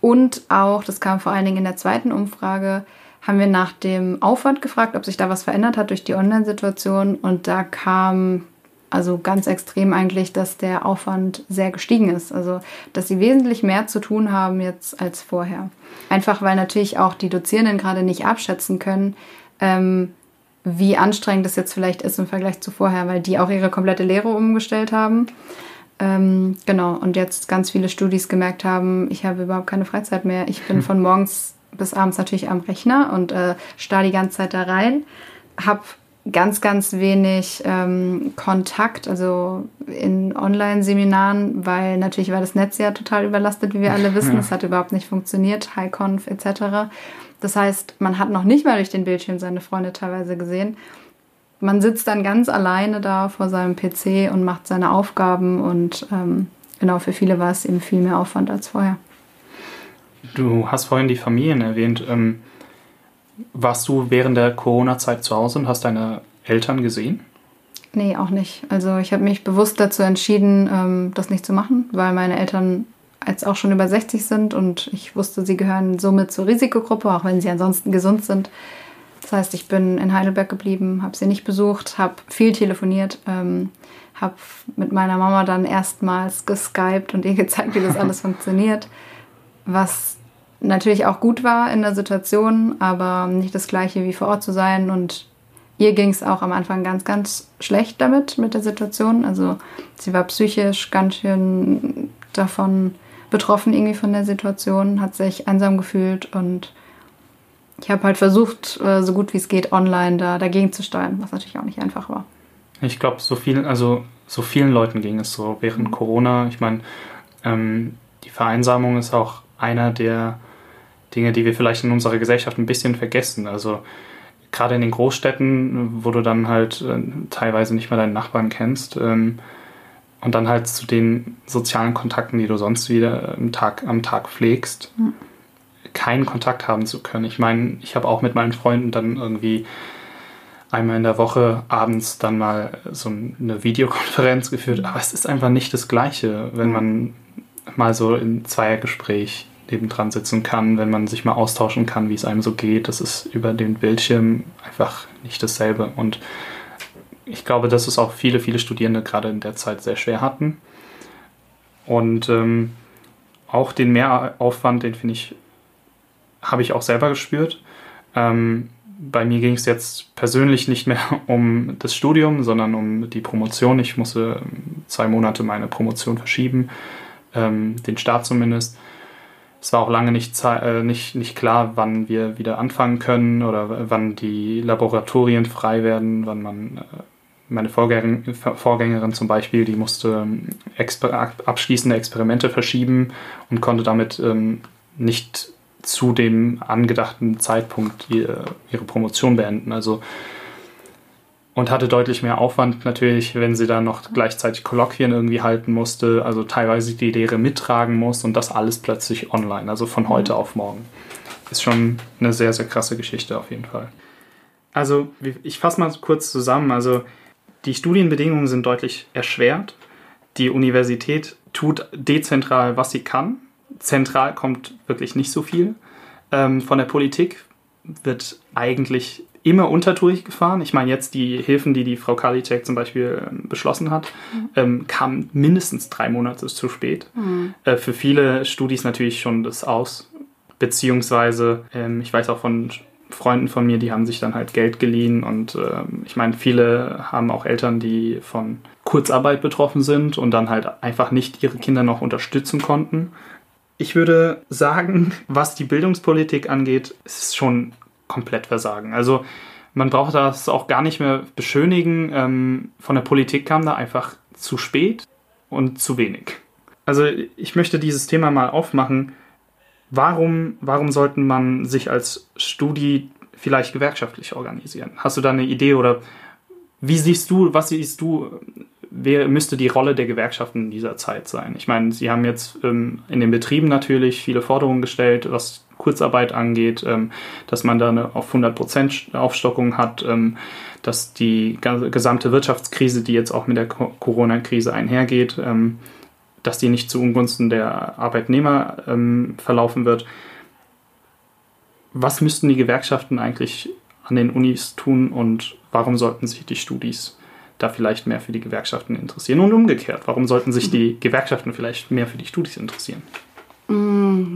Und auch, das kam vor allen Dingen in der zweiten Umfrage, haben wir nach dem Aufwand gefragt, ob sich da was verändert hat durch die Online-Situation. Und da kam also ganz extrem eigentlich, dass der Aufwand sehr gestiegen ist. Also, dass sie wesentlich mehr zu tun haben jetzt als vorher. Einfach weil natürlich auch die Dozierenden gerade nicht abschätzen können, ähm, wie anstrengend das jetzt vielleicht ist im Vergleich zu vorher, weil die auch ihre komplette Lehre umgestellt haben. Ähm, genau, und jetzt ganz viele Studis gemerkt haben, ich habe überhaupt keine Freizeit mehr. Ich bin von morgens bis abends natürlich am Rechner und äh, starr die ganze Zeit da rein. Hab ganz, ganz wenig ähm, Kontakt, also in Online-Seminaren, weil natürlich war das Netz ja total überlastet, wie wir alle wissen. Es ja. hat überhaupt nicht funktioniert, HighConf etc. Das heißt, man hat noch nicht mal durch den Bildschirm seine Freunde teilweise gesehen. Man sitzt dann ganz alleine da vor seinem PC und macht seine Aufgaben und ähm, genau, für viele war es eben viel mehr Aufwand als vorher. Du hast vorhin die Familien erwähnt. Ähm, warst du während der Corona-Zeit zu Hause und hast deine Eltern gesehen? Nee, auch nicht. Also ich habe mich bewusst dazu entschieden, ähm, das nicht zu machen, weil meine Eltern jetzt auch schon über 60 sind und ich wusste, sie gehören somit zur Risikogruppe, auch wenn sie ansonsten gesund sind. Das heißt, ich bin in Heidelberg geblieben, habe sie nicht besucht, habe viel telefoniert, ähm, habe mit meiner Mama dann erstmals geskypt und ihr gezeigt, wie das alles funktioniert was natürlich auch gut war in der Situation, aber nicht das gleiche wie vor Ort zu sein. Und ihr ging es auch am Anfang ganz, ganz schlecht damit, mit der Situation. Also sie war psychisch ganz schön davon betroffen irgendwie von der Situation, hat sich einsam gefühlt und ich habe halt versucht, äh, so gut wie es geht, online da dagegen zu steuern, was natürlich auch nicht einfach war. Ich glaube, so vielen, also so vielen Leuten ging es so während mhm. Corona. Ich meine, ähm, die Vereinsamung ist auch einer der Dinge, die wir vielleicht in unserer Gesellschaft ein bisschen vergessen. Also gerade in den Großstädten, wo du dann halt äh, teilweise nicht mehr deinen Nachbarn kennst ähm, und dann halt zu den sozialen Kontakten, die du sonst wieder am Tag, am Tag pflegst, mhm. keinen Kontakt haben zu können. Ich meine, ich habe auch mit meinen Freunden dann irgendwie einmal in der Woche abends dann mal so eine Videokonferenz geführt, aber es ist einfach nicht das Gleiche, wenn man mal so in Zweiergespräch nebendran sitzen kann, wenn man sich mal austauschen kann, wie es einem so geht. Das ist über den Bildschirm einfach nicht dasselbe. Und ich glaube, dass es auch viele, viele Studierende gerade in der Zeit sehr schwer hatten. Und ähm, auch den Mehraufwand, den finde ich, habe ich auch selber gespürt. Ähm, bei mir ging es jetzt persönlich nicht mehr um das Studium, sondern um die Promotion. Ich musste zwei Monate meine Promotion verschieben ähm, den Start zumindest. Es war auch lange nicht, äh, nicht, nicht klar, wann wir wieder anfangen können oder wann die Laboratorien frei werden, wann man äh, meine Vorgängerin, Vorgängerin zum Beispiel, die musste ähm, exper abschließende Experimente verschieben und konnte damit ähm, nicht zu dem angedachten Zeitpunkt ihre, ihre Promotion beenden. Also und hatte deutlich mehr Aufwand natürlich, wenn sie dann noch gleichzeitig Kolloquien irgendwie halten musste, also teilweise die Lehre mittragen muss und das alles plötzlich online, also von mhm. heute auf morgen. Ist schon eine sehr, sehr krasse Geschichte auf jeden Fall. Also ich fasse mal kurz zusammen. Also die Studienbedingungen sind deutlich erschwert. Die Universität tut dezentral, was sie kann. Zentral kommt wirklich nicht so viel. ähm, von der Politik wird eigentlich immer untertourig gefahren. Ich meine, jetzt die Hilfen, die die Frau Karliczek zum Beispiel ähm, beschlossen hat, mhm. ähm, kamen mindestens drei Monate zu spät. Mhm. Äh, für viele Studis natürlich schon das aus. Beziehungsweise, ähm, ich weiß auch von Freunden von mir, die haben sich dann halt Geld geliehen und ähm, ich meine, viele haben auch Eltern, die von Kurzarbeit betroffen sind und dann halt einfach nicht ihre Kinder noch unterstützen konnten. Ich würde sagen, was die Bildungspolitik angeht, ist es schon komplett versagen. Also man braucht das auch gar nicht mehr beschönigen. Ähm, von der Politik kam da einfach zu spät und zu wenig. Also ich möchte dieses Thema mal aufmachen. Warum, warum sollten man sich als Studi vielleicht gewerkschaftlich organisieren? Hast du da eine Idee oder wie siehst du, was siehst du, wer müsste die Rolle der Gewerkschaften in dieser Zeit sein? Ich meine, sie haben jetzt ähm, in den Betrieben natürlich viele Forderungen gestellt, was Kurzarbeit angeht, ähm, dass man da eine auf 100% Aufstockung hat, ähm, dass die gesamte Wirtschaftskrise, die jetzt auch mit der Corona-Krise einhergeht, ähm, dass die nicht zu Ungunsten der Arbeitnehmer verlaufen wird. Was müssten die Gewerkschaften eigentlich an den Unis tun und warum sollten sich die Studis da vielleicht mehr für die Gewerkschaften interessieren und umgekehrt, warum sollten sich die Gewerkschaften vielleicht mehr für die Studis interessieren?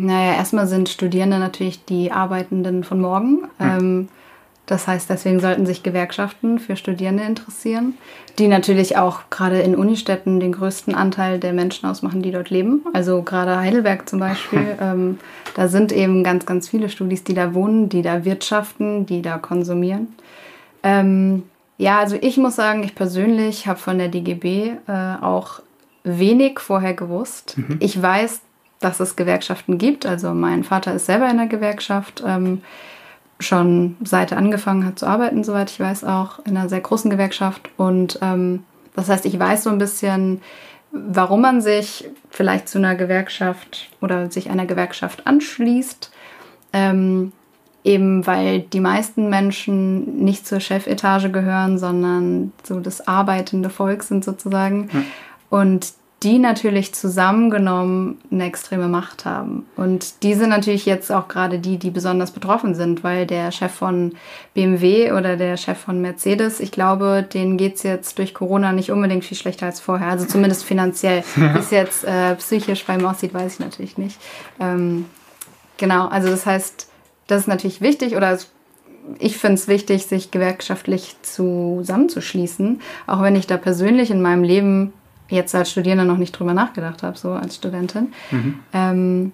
Naja, erstmal sind Studierende natürlich die Arbeitenden von morgen. Hm. Ähm, das heißt, deswegen sollten sich Gewerkschaften für Studierende interessieren, die natürlich auch gerade in Unistädten den größten Anteil der Menschen ausmachen, die dort leben. Also gerade Heidelberg zum Beispiel, ähm, da sind eben ganz, ganz viele Studis, die da wohnen, die da wirtschaften, die da konsumieren. Ähm, ja, also ich muss sagen, ich persönlich habe von der DGB äh, auch wenig vorher gewusst. Mhm. Ich weiß, dass es Gewerkschaften gibt. Also mein Vater ist selber in der Gewerkschaft, ähm, schon seit er angefangen hat zu arbeiten, soweit ich weiß, auch in einer sehr großen Gewerkschaft. Und ähm, das heißt, ich weiß so ein bisschen, warum man sich vielleicht zu einer Gewerkschaft oder sich einer Gewerkschaft anschließt. Ähm, eben weil die meisten Menschen nicht zur Chefetage gehören, sondern so das arbeitende Volk sind sozusagen. Ja. Und die natürlich zusammengenommen eine extreme Macht haben. Und die sind natürlich jetzt auch gerade die, die besonders betroffen sind, weil der Chef von BMW oder der Chef von Mercedes, ich glaube, denen geht es jetzt durch Corona nicht unbedingt viel schlechter als vorher. Also zumindest finanziell. Wie es jetzt äh, psychisch bei ihm aussieht, weiß ich natürlich nicht. Ähm, genau, also das heißt, das ist natürlich wichtig oder ich finde es wichtig, sich gewerkschaftlich zusammenzuschließen, auch wenn ich da persönlich in meinem Leben jetzt als Studierende noch nicht drüber nachgedacht habe, so als Studentin. Mhm. Ähm,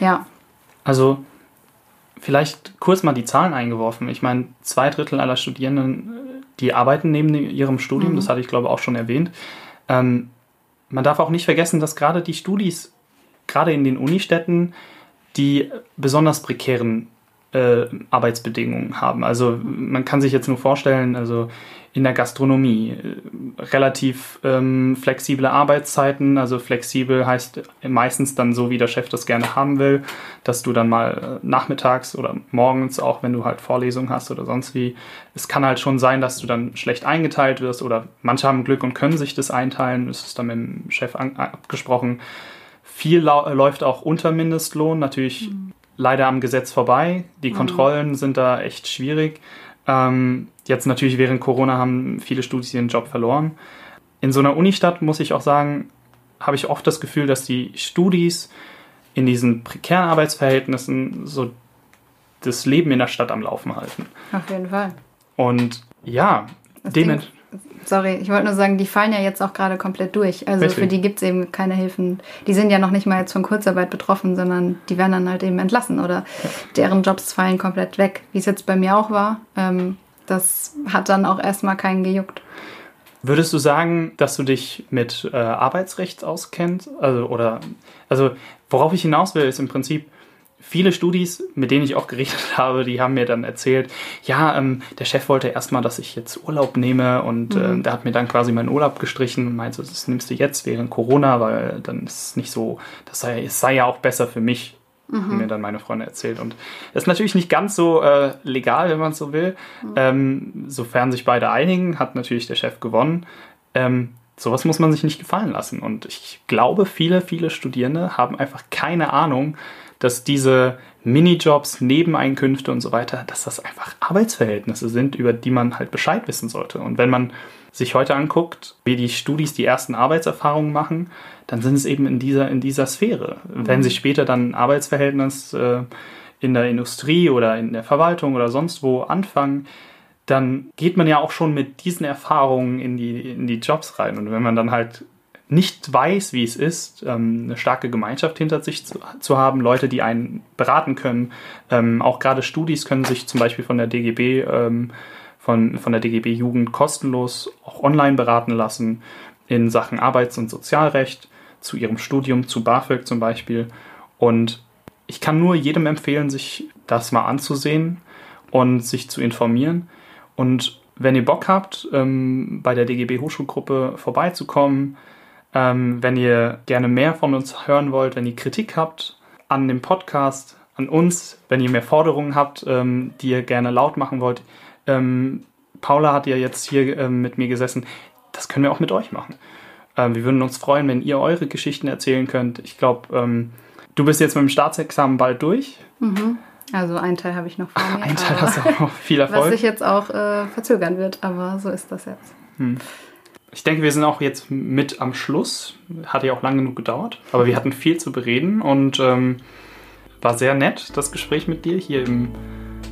ja. Also vielleicht kurz mal die Zahlen eingeworfen. Ich meine, zwei Drittel aller Studierenden, die arbeiten neben ihrem Studium, mhm. das hatte ich glaube auch schon erwähnt. Ähm, man darf auch nicht vergessen, dass gerade die Studis, gerade in den Unistädten, die besonders prekären äh, Arbeitsbedingungen haben. Also man kann sich jetzt nur vorstellen, also in der Gastronomie. Relativ ähm, flexible Arbeitszeiten, also flexibel heißt meistens dann so, wie der Chef das gerne haben will, dass du dann mal äh, nachmittags oder morgens, auch wenn du halt Vorlesungen hast oder sonst wie, es kann halt schon sein, dass du dann schlecht eingeteilt wirst oder manche haben Glück und können sich das einteilen, das ist dann mit dem Chef abgesprochen. Viel läuft auch unter Mindestlohn, natürlich mhm. leider am Gesetz vorbei. Die mhm. Kontrollen sind da echt schwierig. Ähm, jetzt natürlich während Corona haben viele Studis ihren Job verloren. In so einer Unistadt muss ich auch sagen, habe ich oft das Gefühl, dass die Studis in diesen prekären Arbeitsverhältnissen so das Leben in der Stadt am Laufen halten. Auf jeden Fall. Und ja, dementsprechend sorry, ich wollte nur sagen, die fallen ja jetzt auch gerade komplett durch. Also Richtig. für die gibt es eben keine Hilfen. Die sind ja noch nicht mal jetzt von Kurzarbeit betroffen, sondern die werden dann halt eben entlassen oder deren Jobs fallen komplett weg, wie es jetzt bei mir auch war. Ähm, das hat dann auch erstmal keinen gejuckt. Würdest du sagen, dass du dich mit äh, Arbeitsrecht auskennst? Also, oder, also, worauf ich hinaus will, ist im Prinzip, viele Studis, mit denen ich auch geredet habe, die haben mir dann erzählt, ja, ähm, der Chef wollte erstmal, dass ich jetzt Urlaub nehme und mhm. äh, der hat mir dann quasi meinen Urlaub gestrichen und meinte, das nimmst du jetzt während Corona, weil dann ist es nicht so, das sei, es sei ja auch besser für mich, mhm. haben mir dann meine Freunde erzählt. Und das ist natürlich nicht ganz so äh, legal, wenn man so will. Mhm. Ähm, sofern sich beide einigen, hat natürlich der Chef gewonnen. Ähm, sowas muss man sich nicht gefallen lassen. Und ich glaube, viele, viele Studierende haben einfach keine Ahnung, dass diese Minijobs, Nebeneinkünfte und so weiter, dass das einfach Arbeitsverhältnisse sind, über die man halt Bescheid wissen sollte. Und wenn man sich heute anguckt, wie die Studis die ersten Arbeitserfahrungen machen, dann sind es eben in dieser, in dieser Sphäre. Mhm. Wenn sich später dann ein Arbeitsverhältnis äh, in der Industrie oder in der Verwaltung oder sonst wo anfangen, dann geht man ja auch schon mit diesen Erfahrungen in die, in die Jobs rein. Und wenn man dann halt nicht weiß, wie es ist, ähm, eine starke Gemeinschaft hinter sich zu, zu haben, Leute, die einen beraten können. Ähm, auch gerade Studis können sich zum Beispiel von der DGB, ähm, von, von der DGB Jugend kostenlos auch online beraten lassen in Sachen Arbeits- und Sozialrecht, zu ihrem Studium, zu BAföG zum Beispiel. Und ich kann nur jedem empfehlen, sich das mal anzusehen und sich zu informieren. Und wenn ihr Bock habt, bei der DGB Hochschulgruppe vorbeizukommen, ähm, wenn ihr gerne mehr von uns hören wollt, wenn ihr Kritik habt an dem Podcast, an uns, wenn ihr mehr Forderungen habt, ähm, die ihr gerne laut machen wollt. Ähm, Paula hat ja jetzt hier ähm, mit mir gesessen. Das können wir auch mit euch machen. Ähm, wir würden uns freuen, wenn ihr eure Geschichten erzählen könnt. Ich glaube, ähm, du bist jetzt mit dem Staatsexamen bald durch. Mhm. Also einen Teil habe ich noch vor mir. Ein Teil hast du auch noch. Viel Erfolg. Was sich jetzt auch äh, verzögern wird, aber so ist das jetzt. Hm. Ich denke, wir sind auch jetzt mit am Schluss. Hat ja auch lange genug gedauert, aber wir hatten viel zu bereden und ähm, war sehr nett, das Gespräch mit dir hier im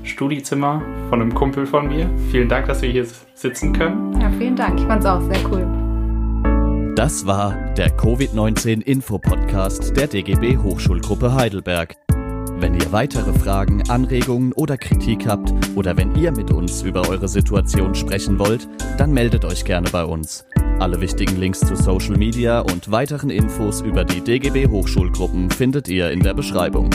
Studiezimmer von einem Kumpel von mir. Vielen Dank, dass wir hier sitzen können. Ja, vielen Dank. Ich fand es auch sehr cool. Das war der Covid-19-Info-Podcast der DGB Hochschulgruppe Heidelberg. Wenn ihr weitere Fragen, Anregungen oder Kritik habt oder wenn ihr mit uns über eure Situation sprechen wollt, dann meldet euch gerne bei uns. Alle wichtigen Links zu Social Media und weiteren Infos über die DGB Hochschulgruppen findet ihr in der Beschreibung.